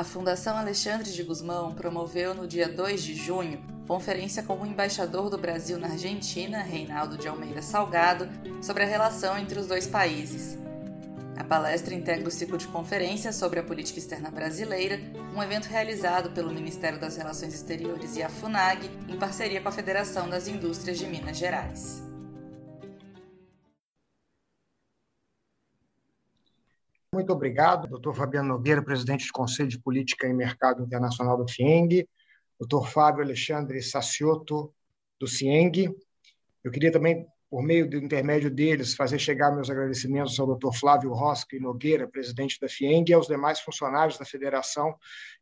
A Fundação Alexandre de Guzmão promoveu no dia 2 de junho conferência com o embaixador do Brasil na Argentina, Reinaldo de Almeida Salgado, sobre a relação entre os dois países. A palestra integra o ciclo de conferências sobre a política externa brasileira, um evento realizado pelo Ministério das Relações Exteriores e a FUNAG, em parceria com a Federação das Indústrias de Minas Gerais. Muito obrigado, doutor Fabiano Nogueira, presidente do Conselho de Política e Mercado Internacional do FIENG, doutor Fábio Alexandre Saciotto, do CIENG. Eu queria também, por meio do intermédio deles, fazer chegar meus agradecimentos ao doutor Flávio Rosca Nogueira, presidente da FIENG, e aos demais funcionários da federação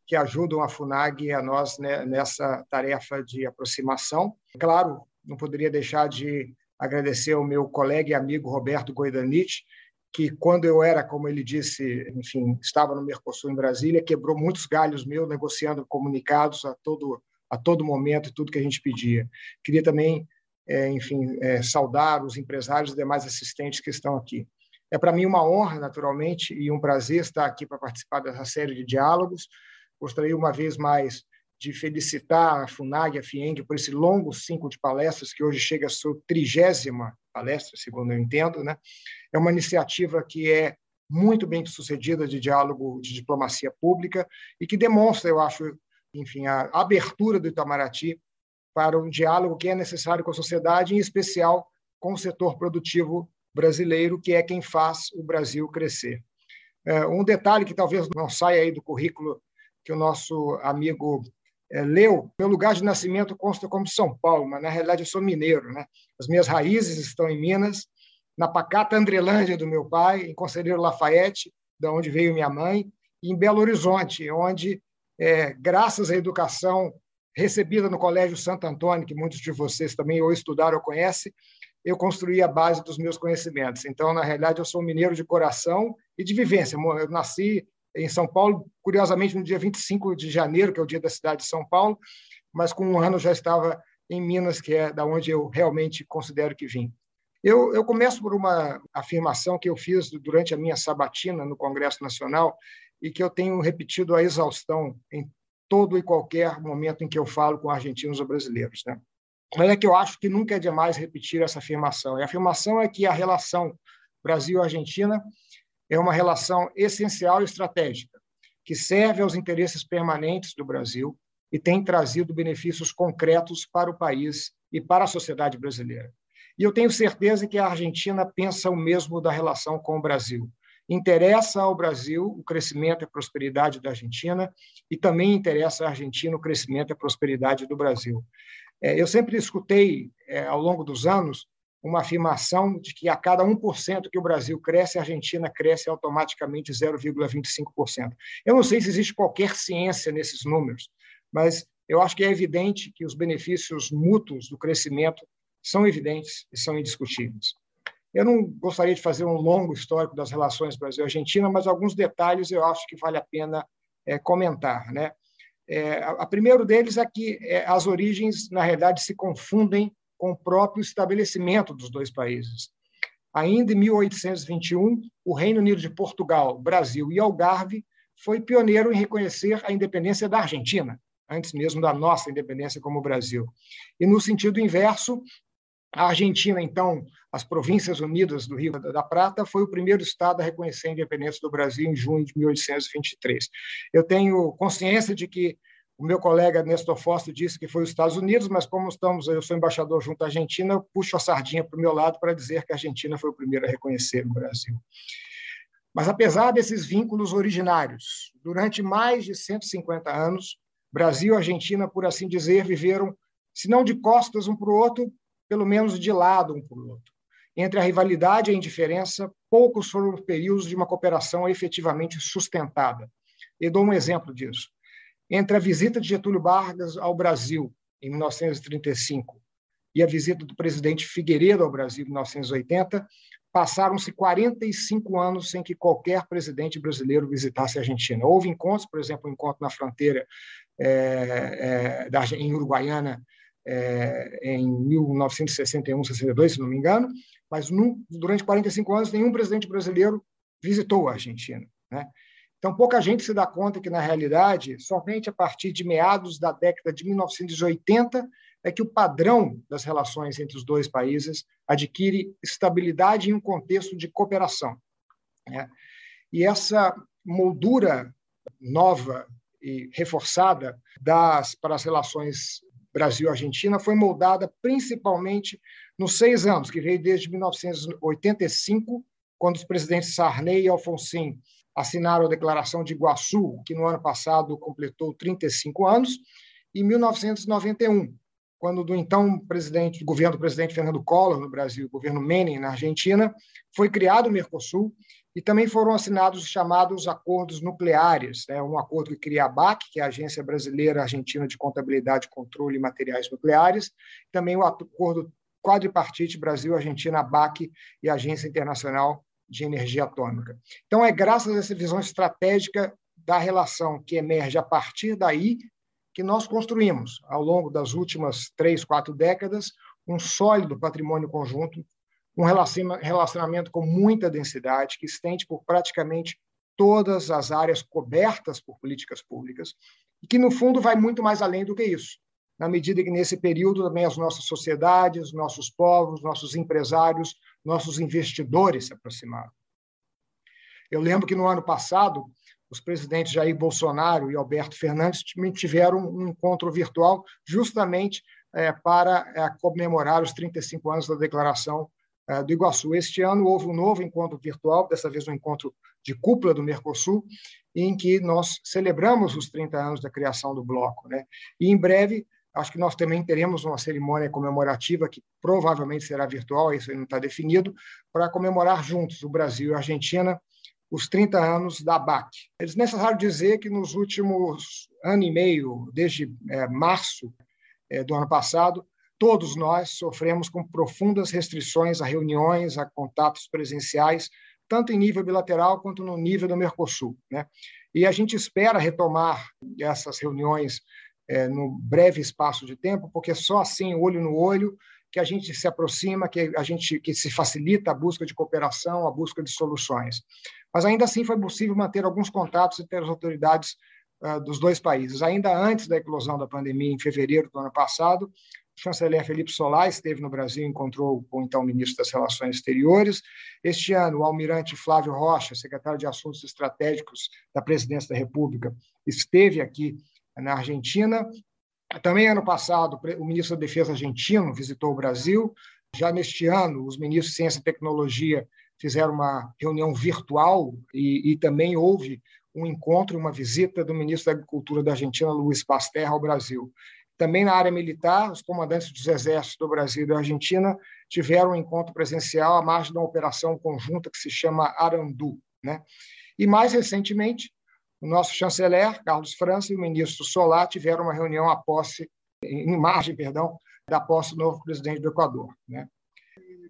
que ajudam a FUNAG e a nós nessa tarefa de aproximação. Claro, não poderia deixar de agradecer ao meu colega e amigo Roberto Goidanich, que quando eu era, como ele disse, enfim, estava no Mercosul em Brasília, quebrou muitos galhos meus negociando comunicados a todo a todo momento e tudo que a gente pedia. Queria também, é, enfim, é, saudar os empresários e demais assistentes que estão aqui. É para mim uma honra, naturalmente, e um prazer estar aqui para participar dessa série de diálogos. Gostaria uma vez mais de felicitar a FUNAG a FIENG por esse longo ciclo de palestras, que hoje chega à sua trigésima palestra, segundo eu entendo. Né? É uma iniciativa que é muito bem sucedida de diálogo de diplomacia pública e que demonstra, eu acho, enfim, a abertura do Itamaraty para um diálogo que é necessário com a sociedade, em especial com o setor produtivo brasileiro, que é quem faz o Brasil crescer. É, um detalhe que talvez não saia aí do currículo que o nosso amigo é, leu, meu lugar de nascimento consta como São Paulo, mas na realidade eu sou mineiro. Né? As minhas raízes estão em Minas, na pacata Andrelândia do meu pai, em Conselheiro Lafayette, da onde veio minha mãe, e em Belo Horizonte, onde, é, graças à educação recebida no Colégio Santo Antônio, que muitos de vocês também ou estudaram ou conhecem, eu construí a base dos meus conhecimentos. Então, na realidade, eu sou mineiro de coração e de vivência. Eu nasci em São Paulo, curiosamente no dia 25 de janeiro, que é o dia da cidade de São Paulo, mas com um ano já estava em Minas, que é da onde eu realmente considero que vim. Eu, eu começo por uma afirmação que eu fiz durante a minha sabatina no Congresso Nacional e que eu tenho repetido a exaustão em todo e qualquer momento em que eu falo com argentinos ou brasileiros. Né? Mas é que eu acho que nunca é demais repetir essa afirmação. E a afirmação é que a relação Brasil-Argentina é uma relação essencial e estratégica, que serve aos interesses permanentes do Brasil e tem trazido benefícios concretos para o país e para a sociedade brasileira. E eu tenho certeza que a Argentina pensa o mesmo da relação com o Brasil. Interessa ao Brasil o crescimento e a prosperidade da Argentina e também interessa à Argentina o crescimento e a prosperidade do Brasil. É, eu sempre escutei, é, ao longo dos anos, uma afirmação de que a cada 1% que o Brasil cresce, a Argentina cresce automaticamente 0,25%. Eu não sei se existe qualquer ciência nesses números, mas eu acho que é evidente que os benefícios mútuos do crescimento são evidentes e são indiscutíveis. Eu não gostaria de fazer um longo histórico das relações Brasil-Argentina, mas alguns detalhes eu acho que vale a pena é, comentar. Né? É, a, a primeiro deles é que é, as origens, na realidade, se confundem com o próprio estabelecimento dos dois países. Ainda em 1821, o Reino Unido de Portugal, Brasil e Algarve foi pioneiro em reconhecer a independência da Argentina, antes mesmo da nossa independência como Brasil. E no sentido inverso, a Argentina, então, as Províncias Unidas do Rio da Prata, foi o primeiro estado a reconhecer a independência do Brasil em junho de 1823. Eu tenho consciência de que o meu colega Nestor Foster disse que foi os Estados Unidos, mas como estamos, eu sou embaixador junto à Argentina, eu puxo a sardinha para o meu lado para dizer que a Argentina foi o primeiro a reconhecer o Brasil. Mas apesar desses vínculos originários, durante mais de 150 anos, Brasil e Argentina, por assim dizer, viveram, se não de costas um para o outro, pelo menos de lado um para o outro. Entre a rivalidade e a indiferença, poucos foram os períodos de uma cooperação efetivamente sustentada. E dou um exemplo disso entre a visita de Getúlio Vargas ao Brasil, em 1935, e a visita do presidente Figueiredo ao Brasil, em 1980, passaram-se 45 anos sem que qualquer presidente brasileiro visitasse a Argentina. Houve encontros, por exemplo, um encontro na fronteira é, é, da, em Uruguaiana é, em 1961, 62, se não me engano, mas durante 45 anos nenhum presidente brasileiro visitou a Argentina. Né? Então, pouca gente se dá conta que, na realidade, somente a partir de meados da década de 1980 é que o padrão das relações entre os dois países adquire estabilidade em um contexto de cooperação. Né? E essa moldura nova e reforçada das, para as relações Brasil-Argentina foi moldada principalmente nos seis anos, que veio desde 1985, quando os presidentes Sarney e Alfonsin assinaram a Declaração de Iguaçu, que no ano passado completou 35 anos, e 1991, quando do então presidente, governo do presidente Fernando Collor no Brasil, governo Menem na Argentina, foi criado o Mercosul e também foram assinados os chamados acordos nucleares, né? um acordo que cria a BAC, que é a Agência Brasileira Argentina de Contabilidade e Controle de Materiais Nucleares, também o acordo quadripartite Brasil-Argentina, BAC e Agência Internacional de Energia Atômica. Então, é graças a essa visão estratégica da relação que emerge a partir daí que nós construímos, ao longo das últimas três, quatro décadas, um sólido patrimônio conjunto um relacionamento com muita densidade, que estende por praticamente todas as áreas cobertas por políticas públicas, e que, no fundo, vai muito mais além do que isso, na medida que, nesse período, também as nossas sociedades, nossos povos, nossos empresários, nossos investidores se aproximaram. Eu lembro que, no ano passado, os presidentes Jair Bolsonaro e Alberto Fernandes tiveram um encontro virtual justamente é, para é, comemorar os 35 anos da Declaração é, do Iguaçu. Este ano houve um novo encontro virtual, dessa vez um encontro de cúpula do Mercosul, em que nós celebramos os 30 anos da criação do bloco. Né? E em breve, acho que nós também teremos uma cerimônia comemorativa, que provavelmente será virtual, isso não está definido, para comemorar juntos, o Brasil e a Argentina, os 30 anos da BAC. É desnecessário dizer que nos últimos ano e meio, desde é, março é, do ano passado, todos nós sofremos com profundas restrições a reuniões, a contatos presenciais, tanto em nível bilateral quanto no nível do Mercosul. Né? E a gente espera retomar essas reuniões é, no breve espaço de tempo, porque só assim, olho no olho, que a gente se aproxima, que a gente que se facilita a busca de cooperação, a busca de soluções. Mas ainda assim foi possível manter alguns contatos entre as autoridades uh, dos dois países. Ainda antes da eclosão da pandemia, em fevereiro do ano passado, o chanceler Felipe Solá esteve no Brasil e encontrou com o então ministro das Relações Exteriores. Este ano, o almirante Flávio Rocha, secretário de Assuntos Estratégicos da Presidência da República, esteve aqui na Argentina. Também, ano passado, o ministro da Defesa argentino visitou o Brasil. Já neste ano, os ministros de Ciência e Tecnologia fizeram uma reunião virtual e, e também houve um encontro, uma visita do ministro da Agricultura da Argentina, Luiz Pasterra, ao Brasil. Também na área militar, os comandantes dos exércitos do Brasil e da Argentina tiveram um encontro presencial à margem de uma operação conjunta que se chama Arandu. Né? E, mais recentemente, o nosso chanceler, Carlos França, e o ministro Solá tiveram uma reunião à posse, em margem, perdão, da posse do novo presidente do Equador. Né?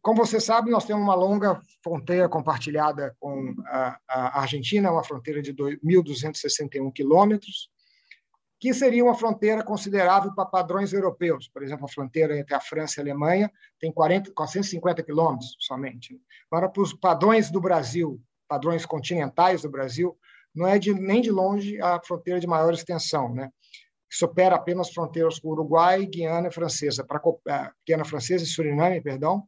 Como você sabe, nós temos uma longa fronteira compartilhada com a, Argentina, uma fronteira de 1.261 quilômetros, que seria uma fronteira considerável para padrões europeus. Por exemplo, a fronteira entre a França e a Alemanha tem 40, 450 quilômetros somente. Agora, para os padrões do Brasil, padrões continentais do Brasil, não é de, nem de longe a fronteira de maior extensão, né? supera apenas fronteiras com Uruguai, Guiana Francesa, para é, Guiana Francesa e Suriname, perdão.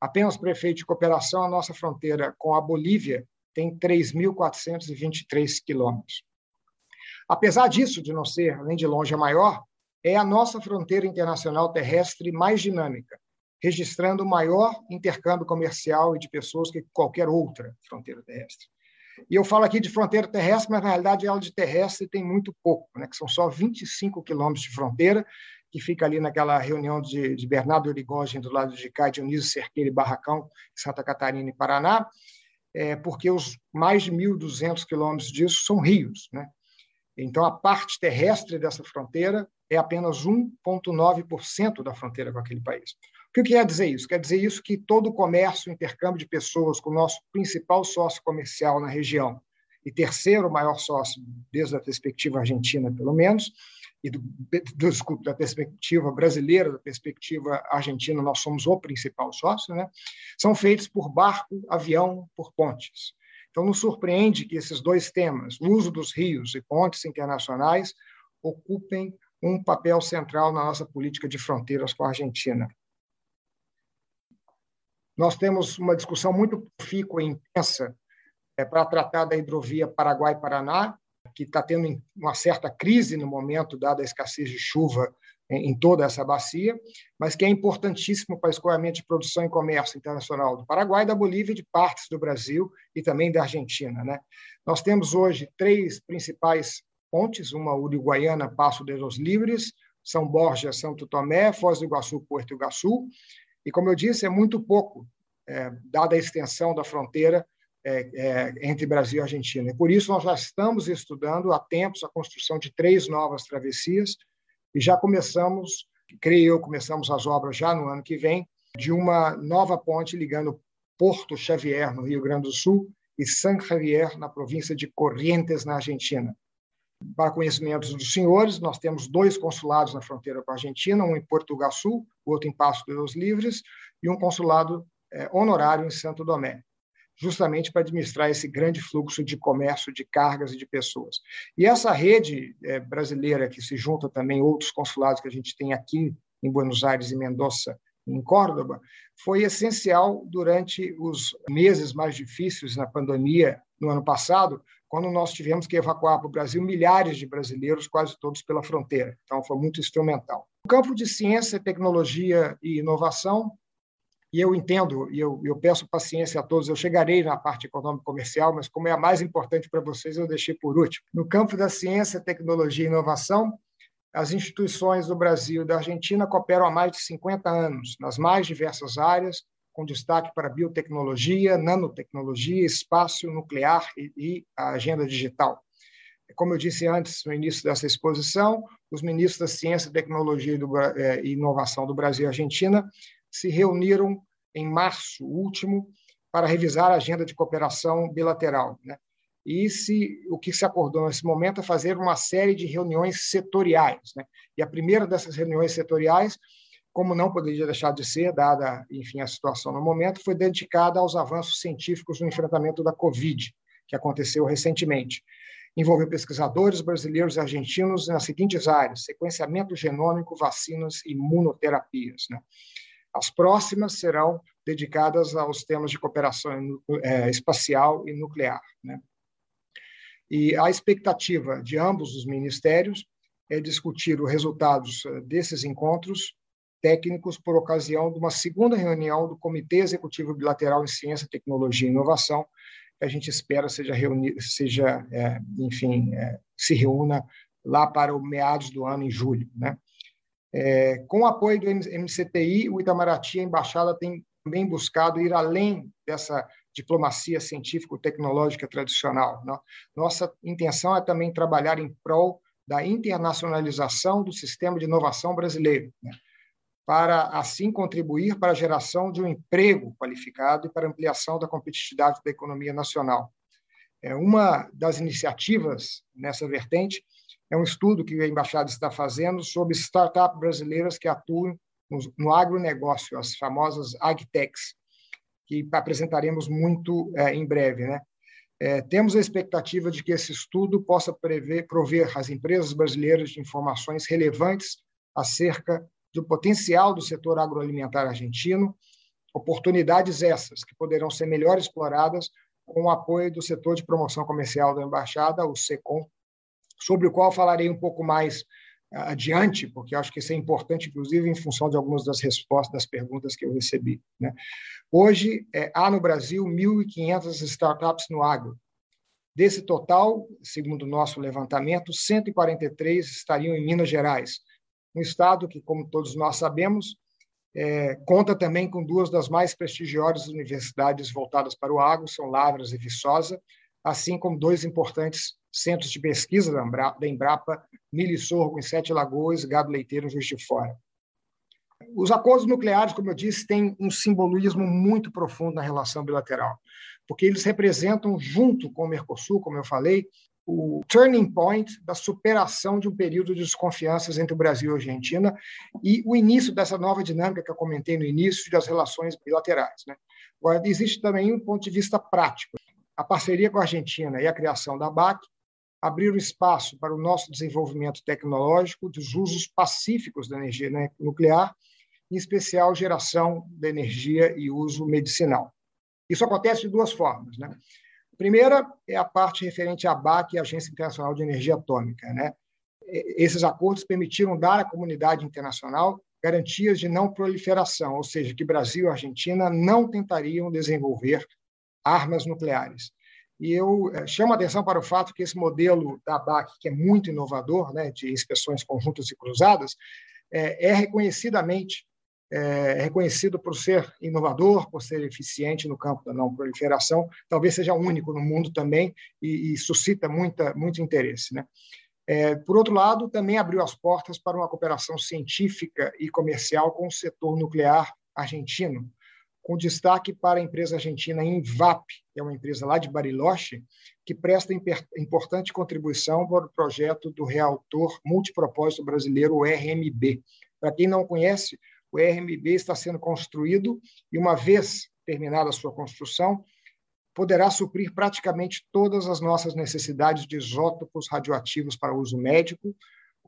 Apenas prefeito de cooperação, a nossa fronteira com a Bolívia tem 3.423 quilômetros. Apesar disso, de não ser nem de longe a maior, é a nossa fronteira internacional terrestre mais dinâmica, registrando o maior intercâmbio comercial e de pessoas que qualquer outra fronteira terrestre. E eu falo aqui de fronteira terrestre, mas na realidade ela de terrestre tem muito pouco, né? que são só 25 quilômetros de fronteira, que fica ali naquela reunião de, de Bernardo Origogem, do lado de cá, Dionísio Cerqueira e Barracão, Santa Catarina e Paraná, é, porque os mais de 1.200 quilômetros disso são rios. Né? Então, a parte terrestre dessa fronteira é apenas 1,9% da fronteira com aquele país. O que quer dizer isso? Quer dizer isso que todo o comércio, intercâmbio de pessoas com o nosso principal sócio comercial na região e terceiro maior sócio, desde a perspectiva argentina, pelo menos, e do, do, desculpe, da perspectiva brasileira, da perspectiva argentina, nós somos o principal sócio, né? são feitos por barco, avião, por pontes. Então, nos surpreende que esses dois temas, o uso dos rios e pontes internacionais, ocupem um papel central na nossa política de fronteiras com a Argentina. Nós temos uma discussão muito profícua e intensa é, para tratar da hidrovia Paraguai-Paraná, que está tendo uma certa crise no momento, dada a escassez de chuva em toda essa bacia, mas que é importantíssimo para o escoamento de produção e comércio internacional do Paraguai, da Bolívia, de partes do Brasil e também da Argentina. Né? Nós temos hoje três principais pontes, uma uruguaiana, Passo de los Livres, São Borja, Santo Tomé, Foz do Iguaçu, Porto Iguaçu, e, como eu disse, é muito pouco, é, dada a extensão da fronteira é, é, entre Brasil e Argentina. E por isso, nós já estamos estudando há tempos a construção de três novas travessias, e já começamos, creio eu, começamos as obras já no ano que vem, de uma nova ponte ligando Porto Xavier, no Rio Grande do Sul, e San Javier, na província de Corrientes, na Argentina. Para conhecimento dos senhores, nós temos dois consulados na fronteira com a Argentina, um em Porto Iguaçu, o outro em Passo de los Livres, e um consulado é, honorário em Santo Domé justamente para administrar esse grande fluxo de comércio, de cargas e de pessoas. E essa rede é, brasileira, que se junta também outros consulados que a gente tem aqui em Buenos Aires e Mendoza, em Córdoba, foi essencial durante os meses mais difíceis na pandemia no ano passado, quando nós tivemos que evacuar para o Brasil milhares de brasileiros, quase todos pela fronteira. Então, foi muito instrumental. No campo de ciência, tecnologia e inovação, e eu entendo, e eu, eu peço paciência a todos, eu chegarei na parte econômica comercial, mas como é a mais importante para vocês, eu deixei por último. No campo da ciência, tecnologia e inovação, as instituições do Brasil e da Argentina cooperam há mais de 50 anos, nas mais diversas áreas, com destaque para biotecnologia, nanotecnologia, espaço nuclear e, e a agenda digital. Como eu disse antes, no início dessa exposição, os ministros da Ciência, Tecnologia e, do, eh, Inovação do Brasil e Argentina se reuniram em março último para revisar a agenda de cooperação bilateral. Né? E se, o que se acordou nesse momento é fazer uma série de reuniões setoriais. Né? E a primeira dessas reuniões setoriais, como não poderia deixar de ser, dada enfim, a situação no momento, foi dedicada aos avanços científicos no enfrentamento da Covid, que aconteceu recentemente. Envolveu pesquisadores brasileiros e argentinos nas seguintes áreas: sequenciamento genômico, vacinas e imunoterapias. Né? As próximas serão dedicadas aos temas de cooperação é, espacial e nuclear. Né? E a expectativa de ambos os ministérios é discutir os resultados eh, desses encontros técnicos por ocasião de uma segunda reunião do Comitê Executivo Bilateral em Ciência, Tecnologia e Inovação, que a gente espera seja, reuni seja é, enfim, é, se reúna lá para o meados do ano, em julho. Né? É, com o apoio do MCTI, o Itamaraty, a embaixada, tem também buscado ir além dessa diplomacia científico-tecnológica tradicional. Né? Nossa intenção é também trabalhar em prol da internacionalização do sistema de inovação brasileiro, né? Para assim contribuir para a geração de um emprego qualificado e para a ampliação da competitividade da economia nacional. É uma das iniciativas nessa vertente é um estudo que a embaixada está fazendo sobre startups brasileiras que atuam no, agronegócio, as famosas agtechs, que apresentaremos muito é, em breve, né? É, temos a expectativa de que esse estudo possa prever, prover às empresas brasileiras de informações relevantes acerca do potencial do setor agroalimentar argentino, oportunidades essas que poderão ser melhor exploradas com o apoio do setor de promoção comercial da embaixada, o SECOM, sobre o qual falarei um pouco mais ah, adiante, porque acho que isso é importante, inclusive em função de algumas das respostas das perguntas que eu recebi. Né? Hoje, é, há no Brasil 1.500 startups no agro. Desse total, segundo o nosso levantamento, 143 estariam em Minas Gerais, um estado que, como todos nós sabemos, é, conta também com duas das mais prestigiosas universidades voltadas para o agro, são Lavras e Viçosa, assim como dois importantes centros de pesquisa da Embrapa, milho e sorgo em Sete Lagoas, gado leiteiro em Juiz de Fora. Os acordos nucleares, como eu disse, têm um simbolismo muito profundo na relação bilateral, porque eles representam, junto com o Mercosul, como eu falei, o turning point da superação de um período de desconfianças entre o Brasil e a Argentina e o início dessa nova dinâmica que eu comentei no início das relações bilaterais. Né? Agora, existe também um ponto de vista prático. a parceria com a Argentina e a criação da BAC abriram espaço para o nosso desenvolvimento tecnológico dos usos pacíficos da energia nuclear, em especial geração de energia e uso medicinal. Isso acontece de duas formas. Né? Primeira é a parte referente à BAC, a Agência Internacional de Energia Atômica. Né? Esses acordos permitiram dar à comunidade internacional garantias de não proliferação, ou seja, que Brasil e Argentina não tentariam desenvolver armas nucleares. E eu eh, chamo a atenção para o fato que esse modelo da BAC, que é muito inovador, né, de inspeções conjuntas e cruzadas, é, é reconhecidamente é, reconhecido por ser inovador, por ser eficiente no campo da não proliferação, talvez seja único no mundo também e, e suscita muita, muito interesse. Né? É, por outro lado, também abriu as portas para uma cooperação científica e comercial com o setor nuclear argentino, com destaque para a empresa argentina Invap, que é uma empresa lá de Bariloche, que presta importante contribuição para o projeto do reator multipropósito brasileiro, o RMB. Para quem não conhece, o RMB está sendo construído e, uma vez terminada a sua construção, poderá suprir praticamente todas as nossas necessidades de isótopos radioativos para uso médico,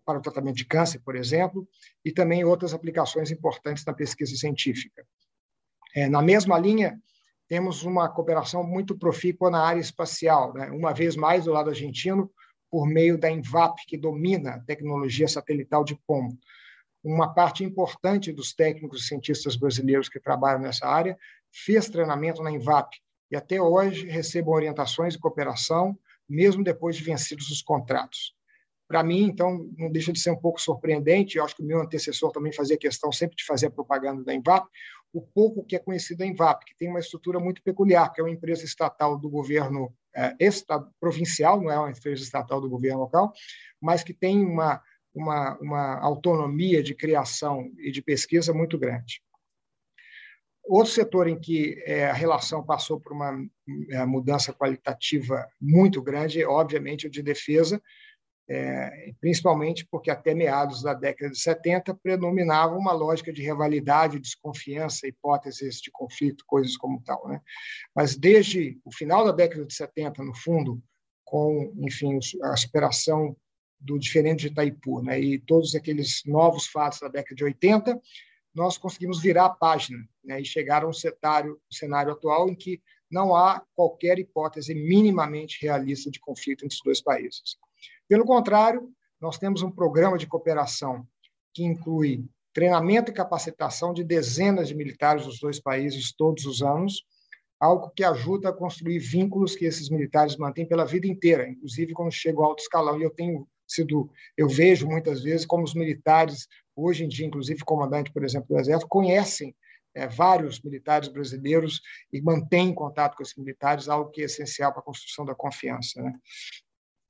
para o tratamento de câncer, por exemplo, e também outras aplicações importantes na pesquisa científica. É, na mesma linha, temos uma cooperação muito profícua na área espacial, né? uma vez mais do lado argentino, por meio da Invap, que domina a tecnologia satelital de pombo. Uma parte importante dos técnicos e cientistas brasileiros que trabalham nessa área fez treinamento na Invap e até hoje recebem orientações e cooperação, mesmo depois de vencidos os contratos. Para mim, então, não deixa de ser um pouco surpreendente, eu acho que o meu antecessor também fazia questão sempre de fazer a propaganda da Invap, o pouco que é conhecido da Invap, que tem uma estrutura muito peculiar, que é uma empresa estatal do governo é, provincial, não é uma empresa estatal do governo local, mas que tem uma, uma, uma autonomia de criação e de pesquisa muito grande. Outro setor em que é, a relação passou por uma é, mudança qualitativa muito grande é, obviamente, o de defesa, é, principalmente porque até meados da década de 70 predominava uma lógica de rivalidade, desconfiança, hipóteses de conflito, coisas como tal. Né? Mas desde o final da década de 70, no fundo, com enfim a superação do diferente de Itaipu né? e todos aqueles novos fatos da década de 80, nós conseguimos virar a página né? e chegar a um cenário, cenário atual em que não há qualquer hipótese minimamente realista de conflito entre os dois países. Pelo contrário, nós temos um programa de cooperação que inclui treinamento e capacitação de dezenas de militares dos dois países todos os anos, algo que ajuda a construir vínculos que esses militares mantêm pela vida inteira, inclusive quando chegam ao alto escalão. E eu tenho sido, eu vejo muitas vezes como os militares, hoje em dia, inclusive comandante, por exemplo, do Exército, conhecem é, vários militares brasileiros e mantêm contato com esses militares, algo que é essencial para a construção da confiança. Né?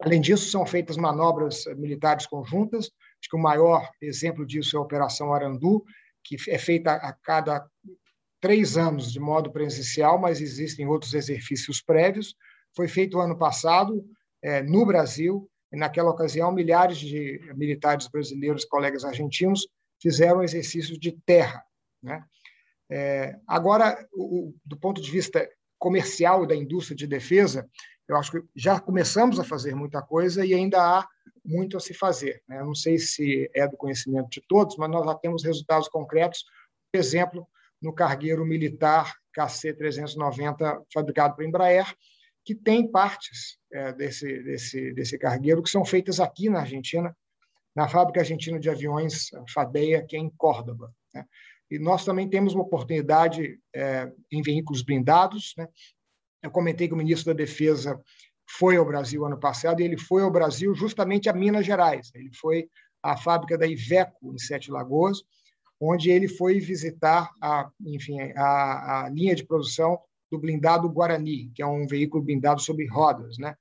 Além disso, são feitas manobras militares conjuntas. Acho que o maior exemplo disso é a Operação Arandu, que é feita a cada três anos de modo presencial, mas existem outros exercícios prévios. Foi feito ano passado é, no Brasil. Naquela ocasião, milhares de militares brasileiros, colegas argentinos, fizeram exercícios de terra. Né? É, agora, o, do ponto de vista comercial da indústria de defesa, eu acho que já começamos a fazer muita coisa e ainda há muito a se fazer. Né? Não sei se é do conhecimento de todos, mas nós já temos resultados concretos. Por exemplo, no cargueiro militar KC-390, fabricado por Embraer, que tem partes é, desse, desse, desse cargueiro que são feitas aqui na Argentina, na fábrica argentina de aviões FADEA, que é em Córdoba. Né? E nós também temos uma oportunidade é, em veículos blindados, né? Eu comentei que o ministro da Defesa foi ao Brasil ano passado e ele foi ao Brasil justamente a Minas Gerais. Ele foi à fábrica da Iveco, em Sete Lagoas, onde ele foi visitar a, enfim, a, a linha de produção do blindado Guarani, que é um veículo blindado sobre rodas, né?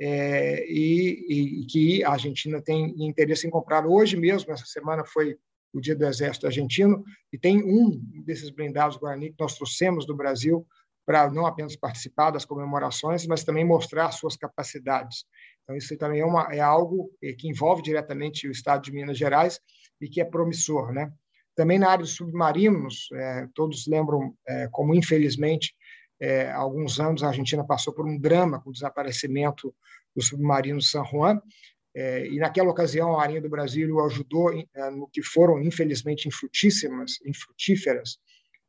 É, e, e, que a Argentina tem interesse em comprar. Hoje mesmo, essa semana foi o Dia do Exército Argentino, e tem um desses blindados Guarani que nós trouxemos do Brasil para não apenas participar das comemorações, mas também mostrar suas capacidades. Então, isso também é, uma, é algo eh, que envolve diretamente o Estado de Minas Gerais e que é promissor. Né? Também na área dos submarinos, é, todos lembram é, como, infelizmente, É, há alguns anos, a Argentina passou por um drama com o desaparecimento do submarino San Juan, é, e naquela ocasião a Marinha do Brasil o ajudou é, no que foram, infelizmente, infrutíssimas, infrutíferas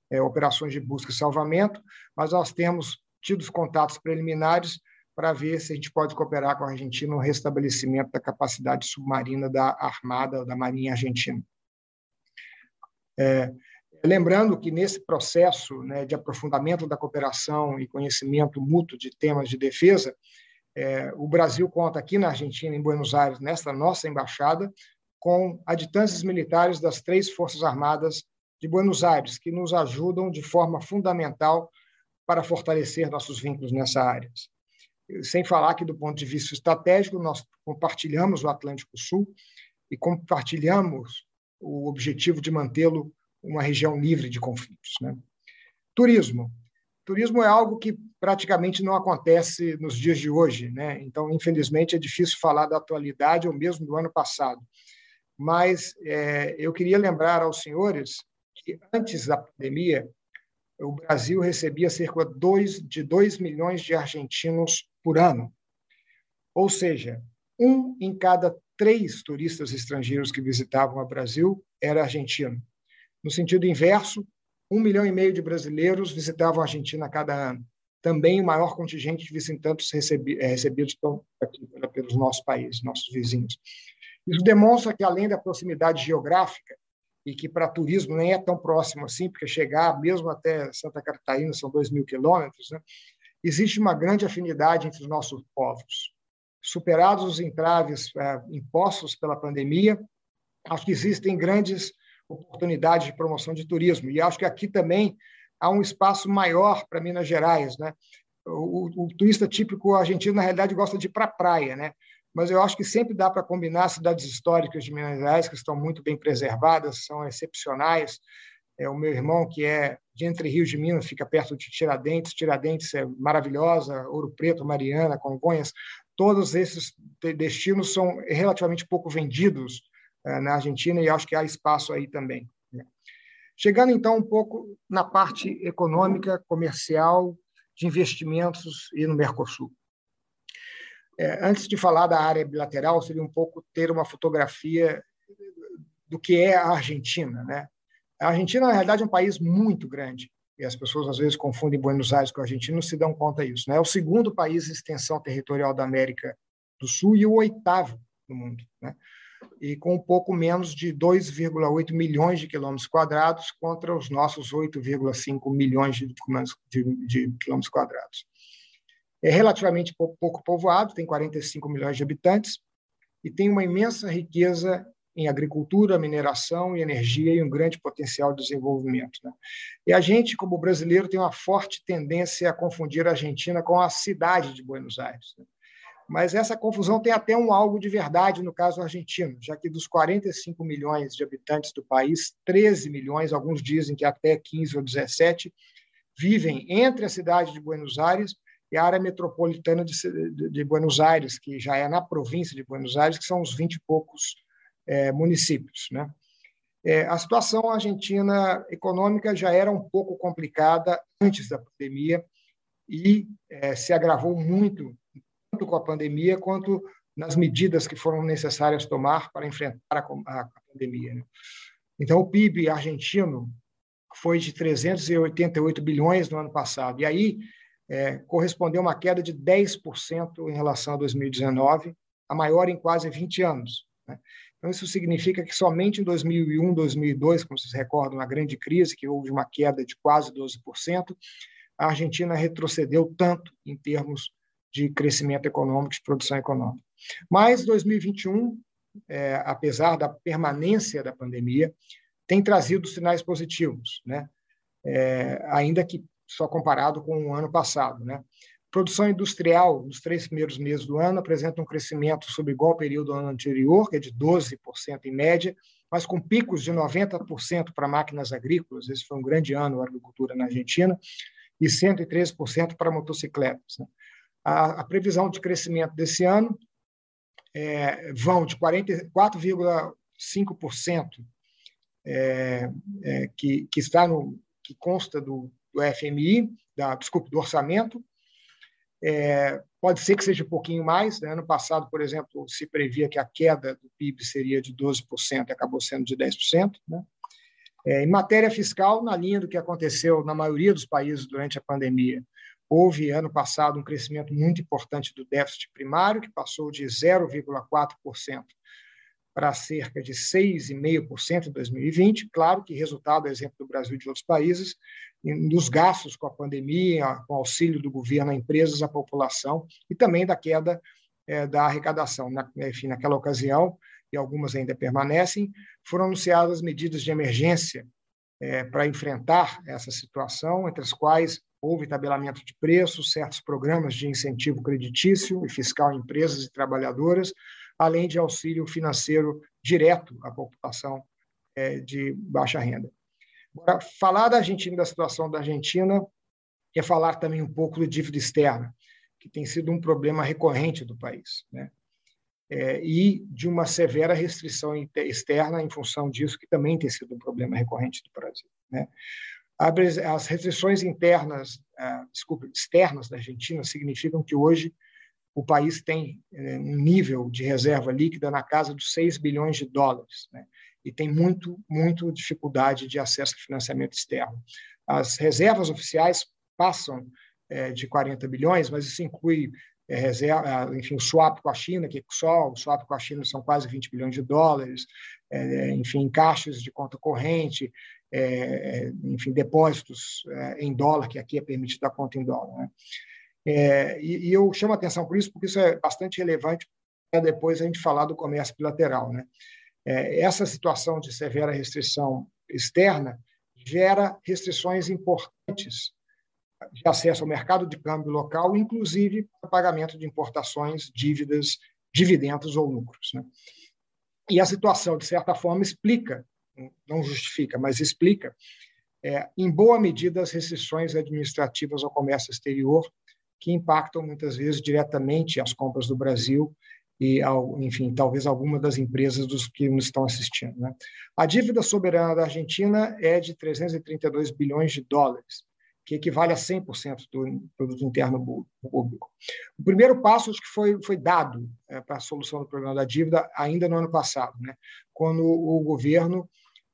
é, operações de busca e salvamento, mas nós temos tido contatos preliminares para ver se a gente pode cooperar com a Argentina no restabelecimento da capacidade submarina da Armada, da Marinha Argentina. É, lembrando que nesse processo né, de aprofundamento da cooperação e conhecimento mútuo de temas de defesa, é, o Brasil conta aqui na Argentina, em Buenos Aires, nesta nossa embaixada, com adjutantes militares das três Forças Armadas de Buenos Aires, que nos ajudam de forma fundamental para fortalecer nossos vínculos nessa área. Sem falar que, do ponto de vista estratégico, nós compartilhamos o Atlântico Sul e compartilhamos o objetivo de mantê-lo uma região livre de conflitos. Né? Turismo. Turismo é algo que praticamente não acontece nos dias de hoje, né? Então, infelizmente, é difícil falar da atualidade ou mesmo do ano passado. Mas é, eu queria lembrar aos senhores que antes da pandemia o Brasil recebia cerca de 2 milhões de argentinos por ano. Ou seja, um em cada três turistas estrangeiros que visitavam o Brasil era argentino. No sentido inverso, um milhão e meio de brasileiros visitavam a Argentina cada ano. Também o maior contingente de visitantes recebi, é, recebidos aqui, pelos nossos países, nossos vizinhos. Isso demonstra que, além da proximidade geográfica, e que para turismo nem é tão próximo assim, porque chegar mesmo até Santa Catarina são 2 mil quilômetros, né? existe uma grande afinidade entre os nossos povos. Superados os entraves é, impostos pela pandemia, acho que existem grandes oportunidades de promoção de turismo. E acho que aqui também há um espaço maior para Minas Gerais. Né? O, o, turista típico argentino, na realidade, gosta de ir para a praia, né? mas eu acho que sempre dá para combinar cidades históricas de Minas Gerais, que estão muito bem preservadas, são excepcionais. É, o meu irmão, que é de Entre Rios de Minas, fica perto de Tiradentes. Tiradentes é maravilhosa, Ouro Preto, Mariana, Congonhas. Todos esses destinos são relativamente pouco vendidos na Argentina e acho que há espaço aí também. Né? Chegando então um pouco na parte econômica, comercial, de investimentos e no Mercosul. É, antes de falar da área bilateral, seria um pouco ter uma fotografia do que é a Argentina. Né? A Argentina, na realidade, é um país muito grande, e as pessoas às vezes confundem Buenos Aires com a Argentina, não se dão conta disso. Né? É o segundo país em extensão territorial da América do Sul e o oitavo no mundo. Né? E com um pouco menos de 2,8 milhões de quilômetros quadrados contra os nossos 8,5 milhões de, quilômetros quadrados é relativamente pouco povoado, tem 45 milhões de habitantes, e tem uma imensa riqueza em agricultura, mineração e energia e um grande potencial de desenvolvimento. Né? E a gente, como brasileiro, tem uma forte tendência a confundir a Argentina com a cidade de Buenos Aires. Né? Mas essa confusão tem até um algo de verdade no caso argentino, já que dos 45 milhões de habitantes do país, 13 milhões, alguns dizem que até 15 ou 17, vivem entre a cidade de Buenos Aires e a área metropolitana de, de, Buenos Aires, que já é na província de Buenos Aires, que são uns 20 e poucos é, municípios. Né? É, a situação argentina econômica já era um pouco complicada antes da pandemia e é, se agravou muito, tanto com a pandemia quanto nas medidas que foram necessárias tomar para enfrentar a, a, pandemia. Né? Então, o PIB argentino foi de 388 bilhões no ano passado. E aí, é, correspondeu a uma queda de 10% em relação a 2019, a maior em quase 20 anos. Né? Então, isso significa que somente em 2001, 2002, como vocês recordam, a grande crise, que houve uma queda de quase 12%, a Argentina retrocedeu tanto em termos de crescimento econômico, de produção econômica. Mas 2021, é, apesar da permanência da pandemia, tem trazido sinais positivos, né? É, ainda que só comparado com o ano passado. Né? Produção industrial, nos três primeiros meses do ano, apresenta um crescimento sobre igual período do ano anterior, que é de 12% em média, mas com picos de 90% para máquinas agrícolas. Esse foi um grande ano a agricultura na Argentina, e 113% para motocicletas. Né? A, a, previsão de crescimento desse ano é, vão de 44,5%, é, é, que, que está no que consta do do FMI, da, desculpe, do orçamento. É, pode ser que seja um pouquinho mais. Né? Ano passado, por exemplo, se previa que a queda do PIB seria de 12%, acabou sendo de 10%. Né? É, em matéria fiscal, na linha do que aconteceu na maioria dos países durante a pandemia, houve ano passado um crescimento muito importante do déficit primário, que passou de 0,4% para cerca de 6,5% em 2020. Claro que resultado, exemplo do Brasil e de outros países, dos gastos com a pandemia, com auxílio do governo a empresas, à população, e também da queda é, da arrecadação. Na, enfim, naquela ocasião, e algumas ainda permanecem, foram anunciadas medidas de emergência é, para enfrentar essa situação, entre as quais houve tabelamento de preços, certos programas de incentivo creditício e fiscal a empresas e trabalhadoras, além de auxílio financeiro direto à população é, de baixa renda. Agora, falar da Argentina da situação da Argentina é falar também um pouco de dívida externa, que tem sido um problema recorrente do país, né? É, e de uma severa restrição externa em função disso, que também tem sido um problema recorrente do Brasil. Né? As restrições internas, ah, desculpa, externas da Argentina significam que hoje o país tem é, um nível de reserva líquida na casa dos 6 bilhões de dólares, né? e tem muito, muito dificuldade de acesso a financiamento externo. As reservas oficiais passam é, de 40 bilhões, mas isso inclui é, reserva, enfim, o swap com a China, que só o swap com a China são quase 20 bilhões de dólares, é, enfim, caixas de conta corrente, é, enfim, depósitos é, em dólar, que aqui é permitido a conta em dólar. Né? É, e, e, eu chamo a atenção por isso, porque isso é bastante relevante para depois a gente falar do comércio bilateral. Né? É, essa situação de severa restrição externa gera restrições importantes de acesso ao mercado de câmbio local, inclusive para pagamento de importações, dívidas, dividendos ou lucros. Né? E a situação, de certa forma, explica, não justifica, mas explica, é, em boa medida, as restrições administrativas ao comércio exterior que impactam muitas vezes diretamente as compras do Brasil e, enfim, talvez alguma das empresas dos que nos estão assistindo. Né? A dívida soberana da Argentina é de 332 bilhões de dólares, que equivale a 100% do produto interno público. O primeiro passo acho que foi, foi dado é, para a solução do problema da dívida ainda no ano passado, né? quando o governo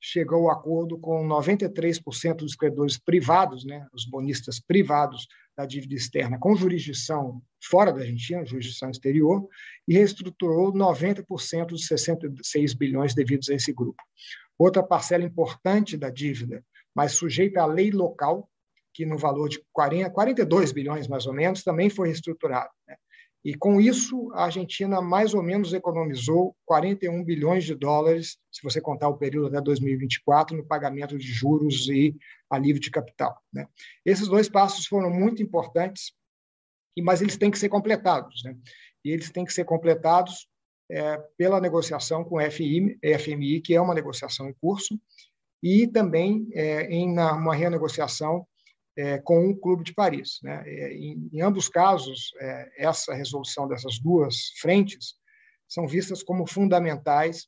chegou ao acordo com 93% dos credores privados, né, os bonistas privados da dívida externa com jurisdição fora da Argentina, jurisdição exterior, e reestruturou 90% dos 66 bilhões devidos a esse grupo. Outra parcela importante da dívida, mas sujeita à lei local, que no valor de 40, 42 bilhões mais ou menos, também foi reestruturada. E com isso, a Argentina mais ou menos economizou 41 bilhões de dólares, se você contar o período até 2024, no pagamento de juros e alívio de capital. Né? Esses dois passos foram muito importantes, mas eles têm que ser completados. Né? E eles têm que ser completados é, pela negociação com o FMI, FMI, que é uma negociação em curso, e também é, em uma renegociação é, com o Clube de Paris. Né? É, em, em, ambos casos, é, essa resolução dessas duas frentes são vistas como fundamentais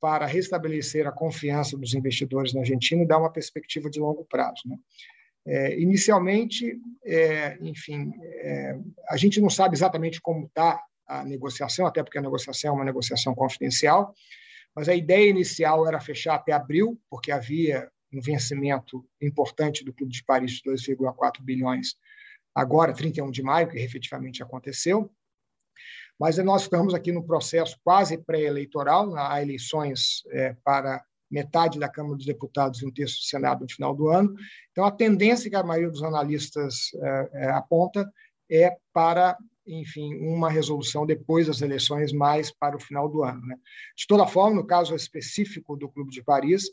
para restabelecer a confiança dos investidores na Argentina e dar uma perspectiva de longo prazo. Né? É, inicialmente, é, enfim, é, a gente não sabe exatamente como está a negociação, até porque a negociação é uma negociação confidencial, mas a ideia inicial era fechar até abril, porque havia um vencimento importante do Clube de Paris de 2,4 bilhões, agora, 31 de maio, que efetivamente aconteceu. Mas nós estamos aqui no processo quase pré-eleitoral, há eleições é, para metade da Câmara dos Deputados e um terço do Senado no final do ano. Então, a tendência que a maioria dos analistas é, é, aponta é para, enfim, uma resolução depois das eleições, mais para o final do ano. Né? De toda forma, no caso específico do Clube de Paris,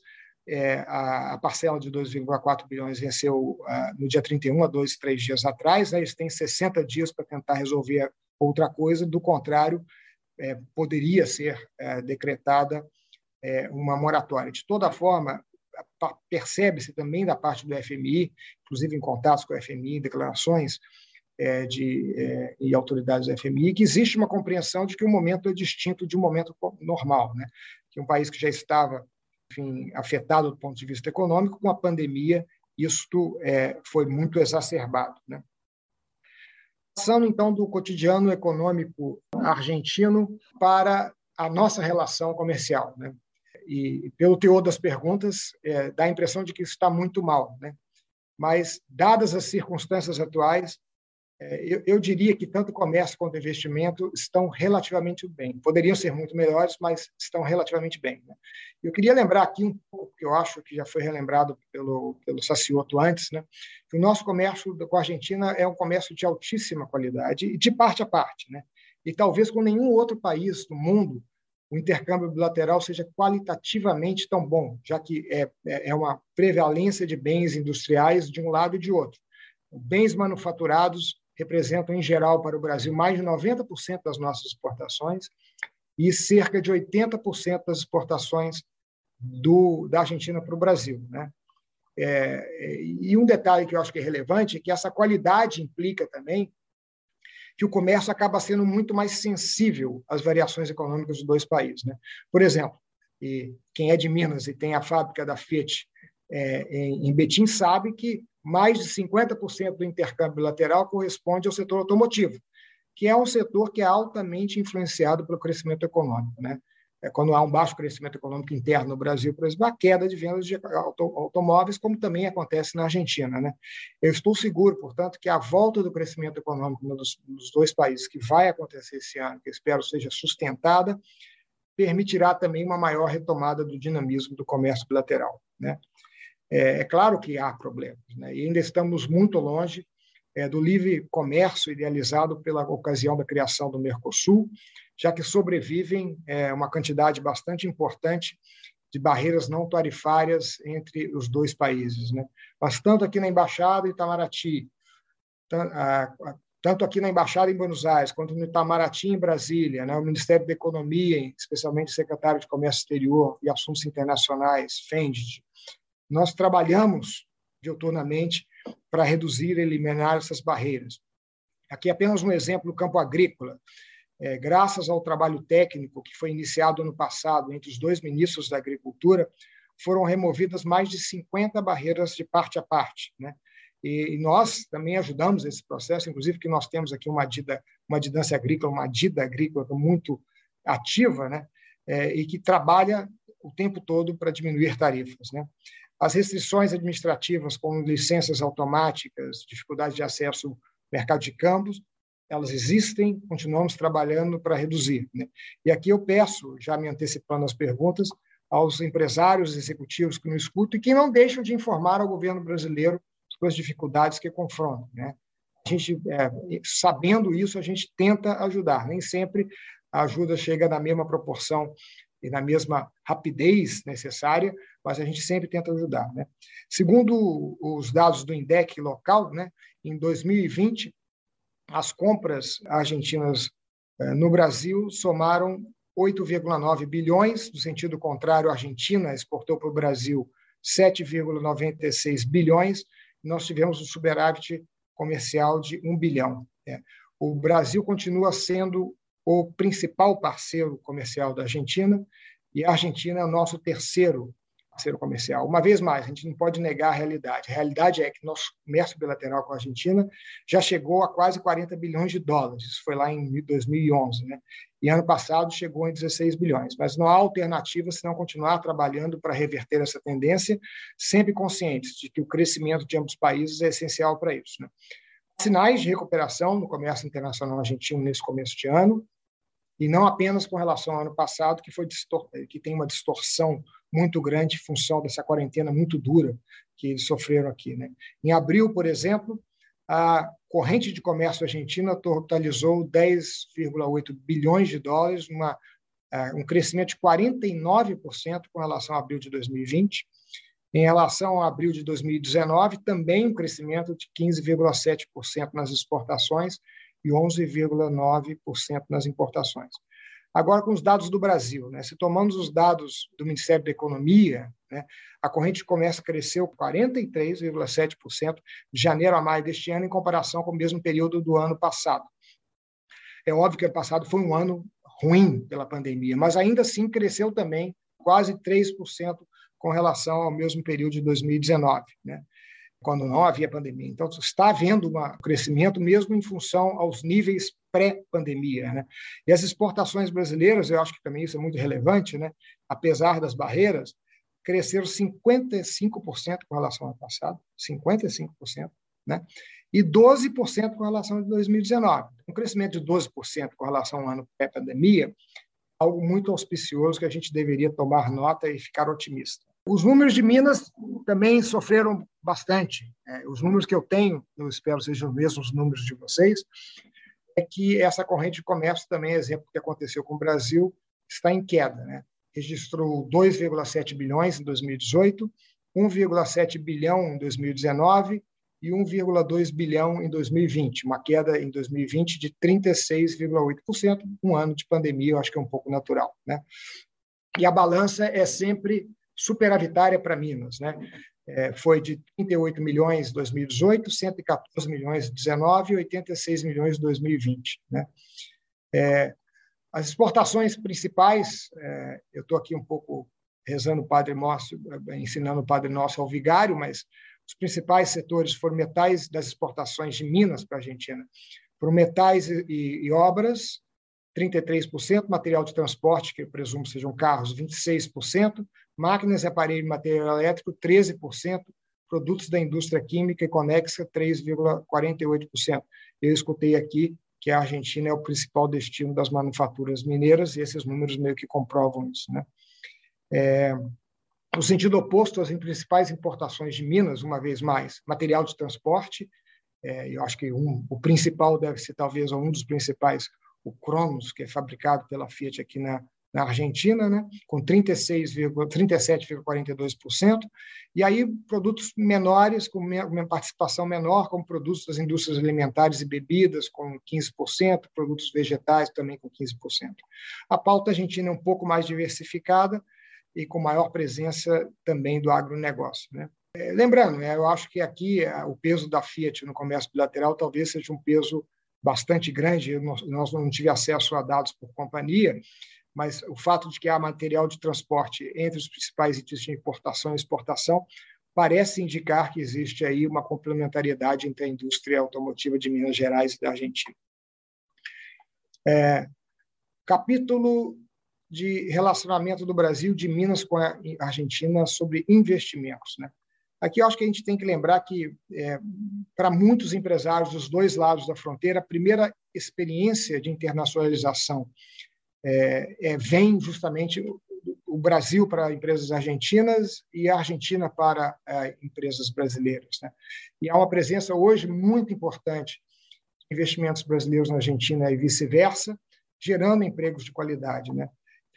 é, a, a, parcela de 2,4 bilhões venceu uh, no dia 31, há dois, três dias atrás. Né? Eles têm 60 dias para tentar resolver outra coisa, do contrário, é, poderia ser é, decretada é, uma moratória. De toda forma, percebe-se também da parte do FMI, inclusive em contatos com o FMI, declarações é, de, é, e autoridades do FMI, que existe uma compreensão de que o momento é distinto de um momento normal, né? que um país que já estava enfim, afetado do ponto de vista econômico, com a pandemia isto é, foi muito exacerbado. Né? Passando, então, do cotidiano econômico argentino para a nossa relação comercial. Né? E, pelo teor das perguntas, é, dá a impressão de que isso está muito mal. Né? Mas, dadas as circunstâncias atuais, eu, eu, diria que tanto o comércio quanto o investimento estão relativamente bem. Poderiam ser muito melhores, mas estão relativamente bem. Né? Eu queria lembrar aqui um pouco, que eu acho que já foi relembrado pelo, pelo Sacioto antes, né? que o nosso comércio com a Argentina é um comércio de altíssima qualidade, de parte a parte. Né? E talvez com nenhum outro país do mundo o intercâmbio bilateral seja qualitativamente tão bom, já que é, é, é uma prevalência de bens industriais de um lado e de outro. Bens manufaturados representam, em geral, para o Brasil, mais de 90% das nossas exportações e cerca de 80% das exportações do, da Argentina para o Brasil. Né? É, e um detalhe que eu acho que é relevante é que essa qualidade implica também que o comércio acaba sendo muito mais sensível às variações econômicas dos dois países. Né? Por exemplo, e quem é de Minas e tem a fábrica da Fiat é, em Betim sabe que mais de 50% do intercâmbio bilateral corresponde ao setor automotivo, que é um setor que é altamente influenciado pelo crescimento econômico. Né? É, quando há um baixo crescimento econômico interno no Brasil, por exemplo, a queda de vendas de automóveis, como também acontece na Argentina. Né? Eu estou seguro, portanto, que a volta do crescimento econômico nos, nos dois países, que vai acontecer esse ano, que espero seja sustentada, permitirá também uma maior retomada do dinamismo do comércio bilateral. Né? É, é claro que há problemas, né? e ainda estamos muito longe é, do livre comércio idealizado pela ocasião da criação do Mercosul, já que sobrevivem é, uma quantidade bastante importante de barreiras não tarifárias entre os dois países. Né? Mas tanto aqui na Embaixada em Itamaraty, tanto aqui na Embaixada em Buenos Aires, quanto no Itamaraty, em Brasília, né? o Ministério da Economia, especialmente o secretário de Comércio Exterior e Assuntos Internacionais, FENDID, nós trabalhamos diuturnamente para reduzir e eliminar essas barreiras. Aqui apenas um exemplo no campo agrícola. É, graças ao trabalho técnico que foi iniciado no passado entre os dois ministros da Agricultura, foram removidas mais de 50 barreiras de parte a parte. Né? E, e nós também ajudamos esse processo, inclusive que nós temos aqui uma DIDA, uma didância agrícola, uma DIDA agrícola muito ativa, né? É, e que trabalha o tempo todo para diminuir tarifas. Né? As restrições administrativas, como licenças automáticas, dificuldade de acesso ao mercado de campos, elas existem, continuamos trabalhando para reduzir. Né? E aqui eu peço, já me antecipando as perguntas, aos empresários executivos que nos escutam e que não deixam de informar ao governo brasileiro sobre as dificuldades que confrontam. Né? A gente, é, sabendo isso, a gente tenta ajudar. Nem sempre a ajuda chega na mesma proporção e na mesma rapidez necessária, mas a gente sempre tenta ajudar. Né? Segundo os dados do INDEC local, né, em 2020, as compras argentinas eh, no Brasil somaram 8,9 bilhões, no sentido contrário, a Argentina exportou para o Brasil 7,96 bilhões, nós tivemos um superávit comercial de 1 bilhão. Né? O Brasil continua sendo o principal parceiro comercial da Argentina, e a Argentina é o nosso terceiro parceiro comercial. Uma vez mais, a gente não pode negar a realidade. A realidade é que nosso comércio bilateral com a Argentina já chegou a quase 40 bilhões de dólares. Isso foi lá em 2011, né? E ano passado chegou em 16 bilhões. Mas não há alternativa senão continuar trabalhando para reverter essa tendência, sempre conscientes de que o crescimento de ambos os países é essencial para isso. Né? Sinais de recuperação no comércio internacional argentino nesse começo de ano, e não apenas com relação ao ano passado, que, foi que tem uma distorção muito grande em função dessa quarentena muito dura que eles sofreram aqui. Né? Em abril, por exemplo, a corrente de comércio argentina totalizou 10,8 bilhões de dólares, uma, uh, um crescimento de 49% com relação a abril de 2020. Em relação a abril de 2019, também um crescimento de 15,7% nas exportações e 11,9% nas importações. Agora, com os dados do Brasil, né? se tomamos os dados do Ministério da Economia, né? a corrente de comércio cresceu 43,7% de janeiro a maio deste ano, em comparação com o mesmo período do ano passado. É óbvio que o ano passado foi um ano ruim pela pandemia, mas ainda assim cresceu também quase 3% com relação ao mesmo período de 2019. Né? Quando não havia pandemia. Então, está havendo um crescimento mesmo em função aos níveis pré-pandemia. Né? E as exportações brasileiras, eu acho que também isso é muito relevante, né? apesar das barreiras, cresceram 55% com relação ao passado, 55%, né? e 12% com relação a 2019. Um crescimento de 12% com relação ao ano pré-pandemia, algo muito auspicioso que a gente deveria tomar nota e ficar otimista. Os números de Minas também sofreram bastante. É, os números que eu tenho, eu espero sejam os mesmos números de vocês, é que essa corrente de comércio também, exemplo que aconteceu com o Brasil, está em queda. Né? Registrou 2,7 bilhões em 2018, 1,7 bilhão em 2019 e 1,2 bilhão em 2020, uma queda em 2020 de 36,8%, um ano de pandemia, eu acho que é um pouco natural. Né? E a balança é sempre superavitária para Minas. Né? É, foi de 38 milhões em 2018, 114 milhões em 2019 e 86 milhões em 2020. Né? É, as exportações principais, é, eu estou aqui um pouco rezando o Padre Nosso, ensinando o Padre Nosso ao vigário, mas os principais setores foram metais das exportações de Minas para a Argentina. Foram metais e, e obras, 33%, material de transporte, que eu presumo sejam carros, 26%, máquinas e aparelho de material elétrico, 13%, produtos da indústria química e conexa, 3,48%. Eu escutei aqui que a Argentina é o principal destino das manufaturas mineiras, e esses números meio que comprovam isso. Né? É, no sentido oposto, as principais importações de Minas, uma vez mais, material de transporte, é, eu acho que um, o principal deve ser talvez um dos principais, o Cronos, que é fabricado pela Fiat aqui na, na Argentina, né, com 37,42%, e aí produtos menores, com participação menor, como produtos das indústrias alimentares e bebidas, com 15%, produtos vegetais também com 15%. A pauta argentina é um pouco mais diversificada, e com maior presença também do agronegócio. Né? É, lembrando, né, eu acho que aqui é, o peso da Fiat no comércio bilateral talvez seja um peso bastante grande. Nós não tive acesso a dados por companhia, mas o fato de que há material de transporte entre os principais itens de importação e exportação parece indicar que existe aí uma complementariedade entre a indústria automotiva de Minas Gerais e da Argentina. É, capítulo de relacionamento do Brasil, de Minas com a Argentina sobre investimentos. Né? Aqui eu acho que a gente tem que lembrar que, é, para muitos empresários dos dois lados da fronteira, a primeira experiência de internacionalização é, é, vem justamente o, Brasil para empresas argentinas e a Argentina para é, empresas brasileiras. Né? E há uma presença hoje muito importante de investimentos brasileiros na Argentina e vice-versa, gerando empregos de qualidade. Né?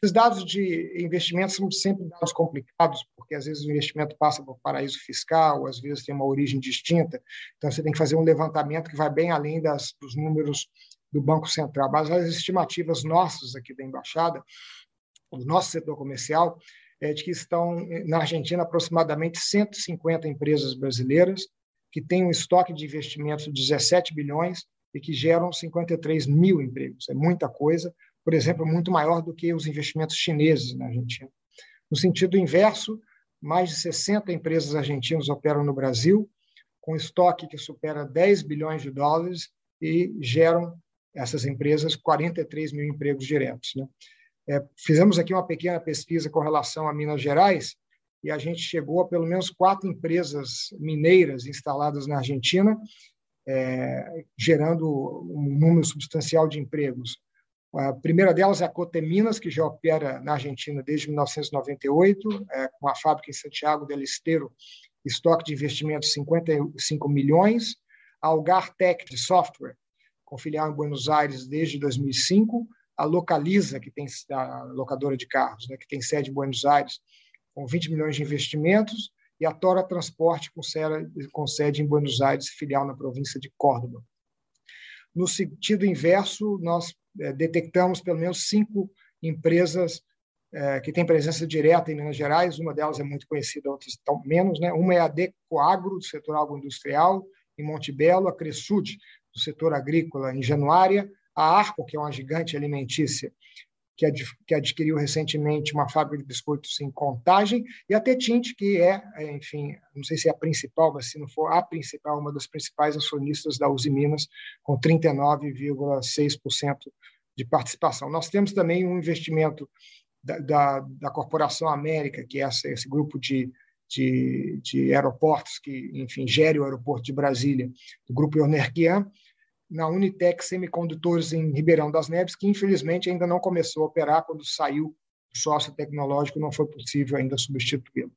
Os dados de investimento são sempre dados complicados, porque às vezes o investimento passa por paraíso fiscal, às vezes tem uma origem distinta. Então, você tem que fazer um levantamento que vai bem além das, dos números do Banco Central. Mas as estimativas nossas aqui da Embaixada, do nosso setor comercial, é de que estão na Argentina aproximadamente 150 empresas brasileiras que têm um estoque de investimentos de 17 bilhões e que geram 53 mil empregos. É muita coisa, por exemplo, muito maior do que os investimentos chineses na Argentina. No sentido inverso, mais de 60 empresas argentinas operam no Brasil, com estoque que supera 10 bilhões de dólares e geram, essas empresas, 43 mil empregos diretos. Né? É, fizemos aqui uma pequena pesquisa com relação a Minas Gerais e a gente chegou a pelo menos quatro empresas mineiras instaladas na Argentina, é, gerando um número substancial de empregos. A primeira delas é a Coteminas, que já opera na Argentina desde 1998, é, com a fábrica em Santiago del Estero, estoque de investimentos 55 milhões. A Algartec de software, com filial em Buenos Aires desde 2005. A Localiza, que tem a locadora de carros, né, que tem sede em Buenos Aires, com 20 milhões de investimentos. E a Tora Transporte, com sede, em Buenos Aires, filial na província de Córdoba. No sentido inverso, nós é, detectamos pelo menos cinco empresas é, que têm presença direta em Minas Gerais, uma delas é muito conhecida, outras estão menos. Né? Uma é a Decoagro, do setor agroindustrial, em Monte Belo, a Cresud, do setor agrícola, em Januária, a Arco, que é uma gigante alimentícia, que adquiriu recentemente uma fábrica de biscoitos em Contagem, e a Tetint, que é, é, enfim, não sei se é a principal, mas se não for a principal, uma das principais acionistas da Uzi Minas, com 39,6% de participação. Nós temos também um investimento da, da, da Corporação América, que é essa, esse grupo de, de, de, aeroportos que, enfim, gere o aeroporto de Brasília, do grupo Eunerquian, na Unitec Semicondutores em Ribeirão das Neves, que infelizmente ainda não começou a operar quando saiu o sócio tecnológico, não foi possível ainda substituí-lo.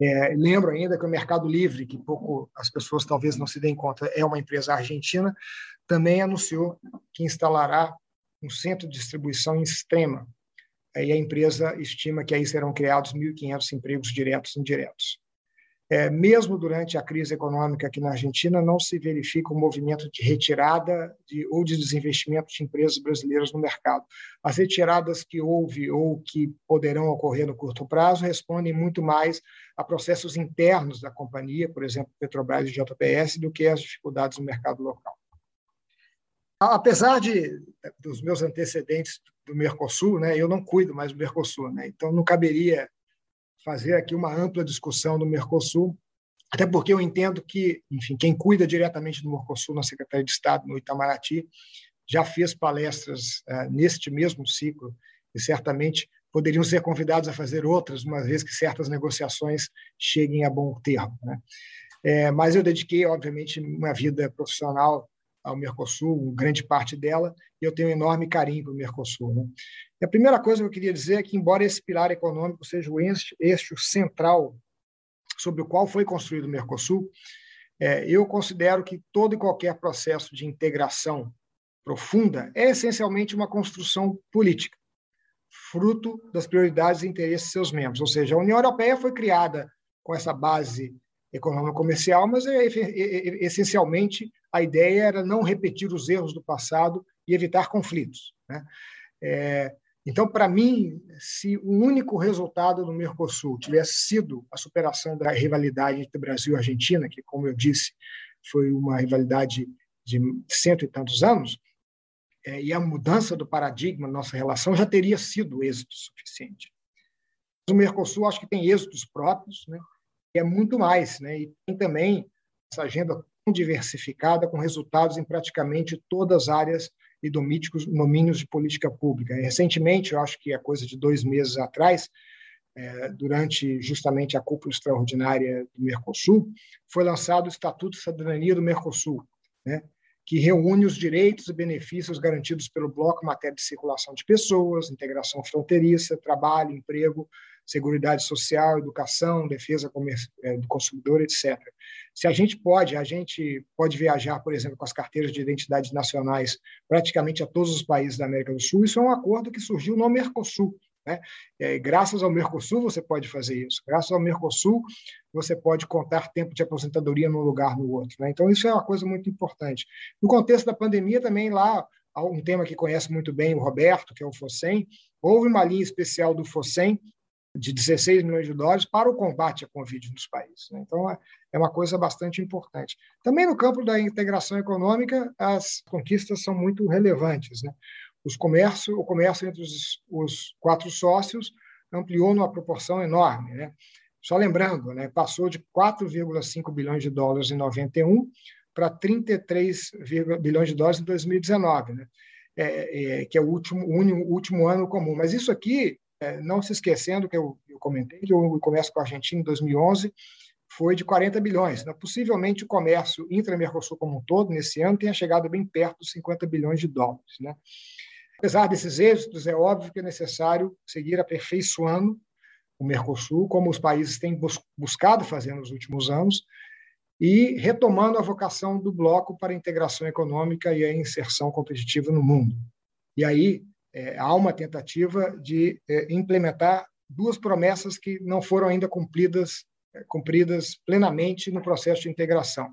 É, lembro ainda que o Mercado Livre, que pouco as pessoas talvez não se deem conta, é uma empresa argentina, também anunciou que instalará um centro de distribuição em Extrema. E a empresa estima que aí serão criados 1.500 empregos diretos e indiretos. É, mesmo durante a crise econômica aqui na Argentina, não se verifica um movimento de retirada de, ou de desinvestimento de empresas brasileiras no mercado. As retiradas que houve ou que poderão ocorrer no curto prazo respondem muito mais a processos internos da companhia, por exemplo, Petrobras e JPS, do que as dificuldades no mercado local. Apesar de dos meus antecedentes do Mercosul, né, eu não cuido mais do Mercosul, né, então não caberia fazer aqui uma ampla discussão do Mercosul, até porque eu entendo que, enfim, quem cuida diretamente do Mercosul na Secretaria de Estado, no Itamaraty, já fez palestras uh, neste mesmo ciclo e certamente poderiam ser convidados a fazer outras, uma vez que certas negociações cheguem a bom termo. Né? É, mas eu dediquei, obviamente, uma vida profissional ao Mercosul, grande parte dela, e eu tenho um enorme carinho para o Mercosul. Né? E a primeira coisa que eu queria dizer é que, embora esse pilar econômico seja o eixo central sobre o qual foi construído o Mercosul, é, eu considero que todo e qualquer processo de integração profunda é essencialmente uma construção política, fruto das prioridades e interesses de seus membros. Ou seja, a União Europeia foi criada com essa base econômica comercial, mas é, é, é, essencialmente a ideia era não repetir os erros do passado e evitar conflitos. Né? É, então, para mim, se o único resultado do Mercosul tivesse sido a superação da rivalidade entre Brasil e Argentina, que, como eu disse, foi uma rivalidade de cento e tantos anos, é, e a mudança do paradigma da nossa relação já teria sido êxito suficiente. O Mercosul acho que tem êxitos próprios, né? e é muito mais, né? e tem também essa agenda diversificada, com resultados em praticamente todas as áreas e domínios de política pública. Recentemente, eu acho que é coisa de dois meses atrás, é, durante justamente a cúpula extraordinária do Mercosul, foi lançado o Estatuto de Cidadania do Mercosul, né, que reúne os direitos e benefícios garantidos pelo bloco em matéria de circulação de pessoas, integração fronteiriça, trabalho, emprego, seguridade social, educação, defesa é, do consumidor, etc. Se a gente pode, a gente pode viajar, por exemplo, com as carteiras de identidade nacionais praticamente a todos os países da América do Sul. Isso é um acordo que surgiu no Mercosul. Né? É, graças ao Mercosul você pode fazer isso. Graças ao Mercosul você pode contar tempo de aposentadoria num lugar no outro. Né? Então isso é uma coisa muito importante. No contexto da pandemia também lá um tema que conhece muito bem o Roberto, que é o FOSEM. Houve uma linha especial do FOSEM de 16 milhões de dólares para o combate à Covid nos países. Né? Então, é, é uma coisa bastante importante. Também no campo da integração econômica, as conquistas são muito relevantes. Né? Os comércio, o comércio entre os, os quatro sócios ampliou numa proporção enorme. Né? Só lembrando, né, passou de 4,5 bilhões de dólares em 91 para 33 bilhões de dólares em 2019, né? É, é, que é o último, o último ano comum. Mas isso aqui não se esquecendo que eu, eu comentei o comércio com a Argentina em 2011 foi de 40 bilhões. Né? Possivelmente o comércio intra-Mercosul como um todo, nesse ano, tenha chegado bem perto dos 50 bilhões de dólares. Né? Apesar desses êxitos, é óbvio que é necessário seguir aperfeiçoando o Mercosul, como os países têm buscado fazer nos últimos anos, e retomando a vocação do bloco para a integração econômica e a inserção competitiva no mundo. E aí, é, há uma tentativa de é, implementar duas promessas que não foram ainda cumpridas, é, cumpridas plenamente no processo de integração.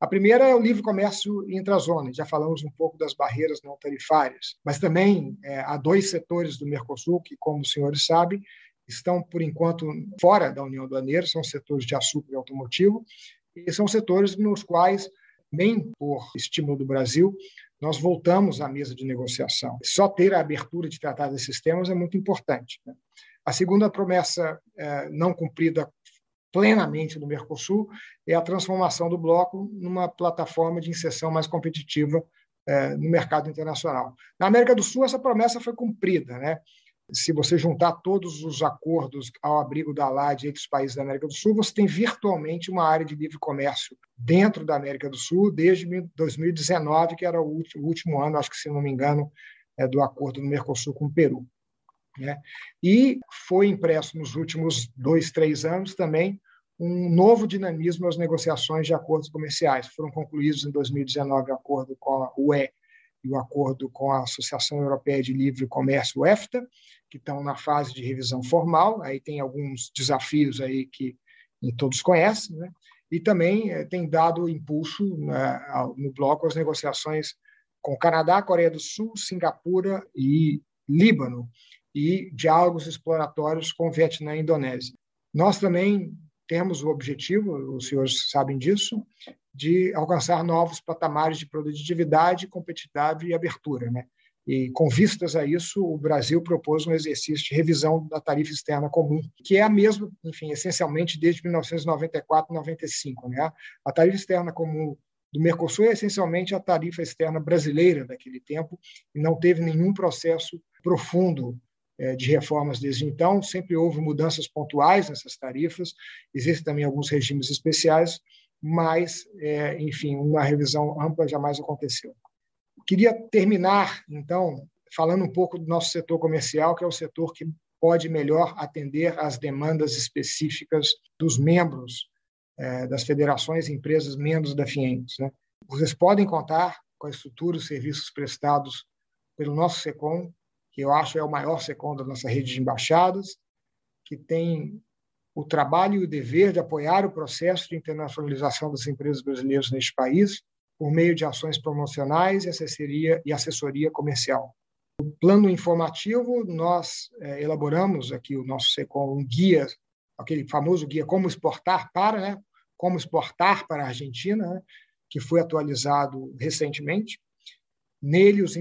A primeira é o livre comércio intrazona, já falamos um pouco das barreiras não tarifárias, mas também é, há dois setores do Mercosul que, como os senhores sabem, estão, por enquanto, fora da União Aduaneira, são setores de açúcar e automotivo, e são setores nos quais, nem por estímulo do Brasil, nós voltamos à mesa de negociação. Só ter a abertura de tratar desses temas é muito importante. Né? A segunda promessa é, não cumprida plenamente no Mercosul é a transformação do bloco numa plataforma de inserção mais competitiva é, no mercado internacional. Na América do Sul, essa promessa foi cumprida. Né? Se você juntar todos os acordos ao abrigo da LAD entre os países da América do Sul, você tem virtualmente uma área de livre comércio dentro da América do Sul desde 2019, que era o último ano, acho que se não me engano, é, do acordo do Mercosul com o Peru. Né? E foi impresso nos últimos dois, três anos também um novo dinamismo às negociações de acordos comerciais. Foram concluídos em 2019 o acordo com a UE e o acordo com a Associação Europeia de Livre Comércio, EFTA, que estão na fase de revisão formal. Aí tem alguns desafios aí que todos conhecem, né? E também eh, tem dado impulso né, no bloco às negociações com Canadá, Coreia do Sul, Singapura e Líbano, e diálogos exploratórios com Vietnã e Indonésia. Nós também temos o objetivo, os senhores sabem disso, de alcançar novos patamares de produtividade, competitividade e abertura. Né? E com vistas a isso, o Brasil propôs um exercício de revisão da tarifa externa comum, que é a mesma, enfim, essencialmente desde 1994, 95. Né? A tarifa externa comum do Mercosul é essencialmente a tarifa externa brasileira daquele tempo e não teve nenhum processo profundo é, de reformas desde então. Sempre houve mudanças pontuais nessas tarifas, existem também alguns regimes especiais, mas, é, enfim, uma revisão ampla jamais aconteceu. Queria terminar, então, falando um pouco do nosso setor comercial, que é o setor que pode melhor atender às demandas específicas dos membros é, das federações e empresas membros da FIENGS. Né? Vocês podem contar com a estrutura e serviços prestados pelo nosso SECOM, que eu acho é o maior SECOM da nossa rede de embaixadas, que tem o trabalho e o dever de apoiar o processo de internacionalização das empresas brasileiras neste país por meio de ações promocionais e assessoria, e assessoria comercial. No plano informativo, nós é, elaboramos aqui o nosso SECOM um guia, aquele famoso guia Como Exportar para, né? Como Exportar para a Argentina, né? que foi atualizado recentemente. Nele, os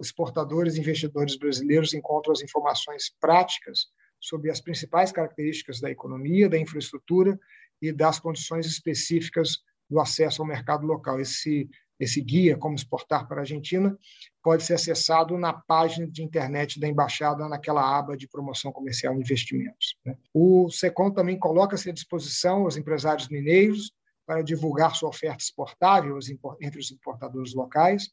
exportadores e investidores brasileiros encontram as informações práticas sobre as principais características da economia, da infraestrutura e das condições específicas do acesso ao mercado local. Esse, esse guia, Como Exportar para a Argentina, pode ser acessado na página de internet da Embaixada, naquela aba de promoção comercial e investimentos. Né? O SECOM também coloca-se à disposição aos empresários mineiros para divulgar sua oferta exportável entre os importadores locais,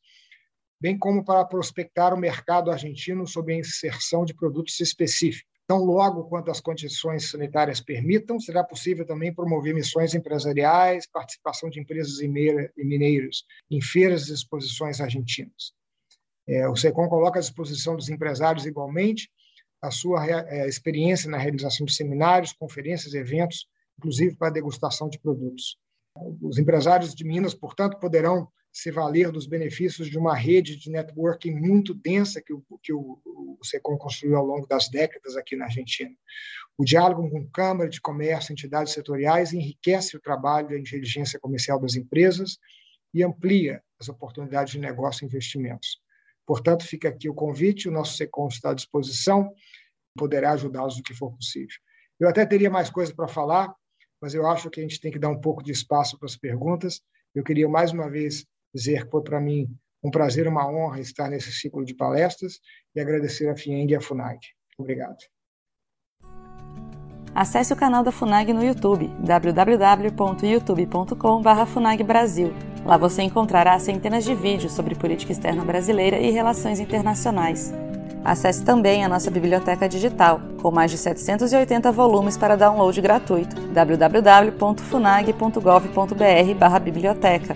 bem como para prospectar o mercado argentino sob a inserção de produtos específicos. Tão logo quanto as condições sanitárias permitam, será possível também promover missões empresariais, participação de empresas e mineiros em feiras e exposições argentinas. É, o SECOM coloca à disposição dos empresários, igualmente, a sua é, experiência na realização de seminários, conferências, eventos, inclusive para degustação de produtos. Os empresários de Minas, portanto, poderão se valer dos benefícios de uma rede de networking muito densa que o, que o, o SECOM construiu ao longo das décadas aqui na Argentina. O diálogo com Câmara de Comércio, entidades setoriais, enriquece o trabalho da inteligência comercial das empresas e amplia as oportunidades de negócio e investimentos. Portanto, fica aqui o convite, o nosso SECOM está à disposição, poderá ajudá-los no que for possível. Eu até teria mais coisas para falar, mas eu acho que a gente tem que dar um pouco de espaço para as perguntas. Eu queria mais uma vez dizer que foi para mim um prazer, uma honra estar nesse ciclo de palestras e agradecer a FIENG e a FUNAG. Obrigado. Acesse o canal da FUNAG no YouTube, www.youtube.com.br FUNAGBrasil. Lá você encontrará centenas de vídeos sobre política externa brasileira e relações internacionais. Acesse também a nossa biblioteca digital, com mais de 780 volumes para download gratuito, www.funag.gov.br/biblioteca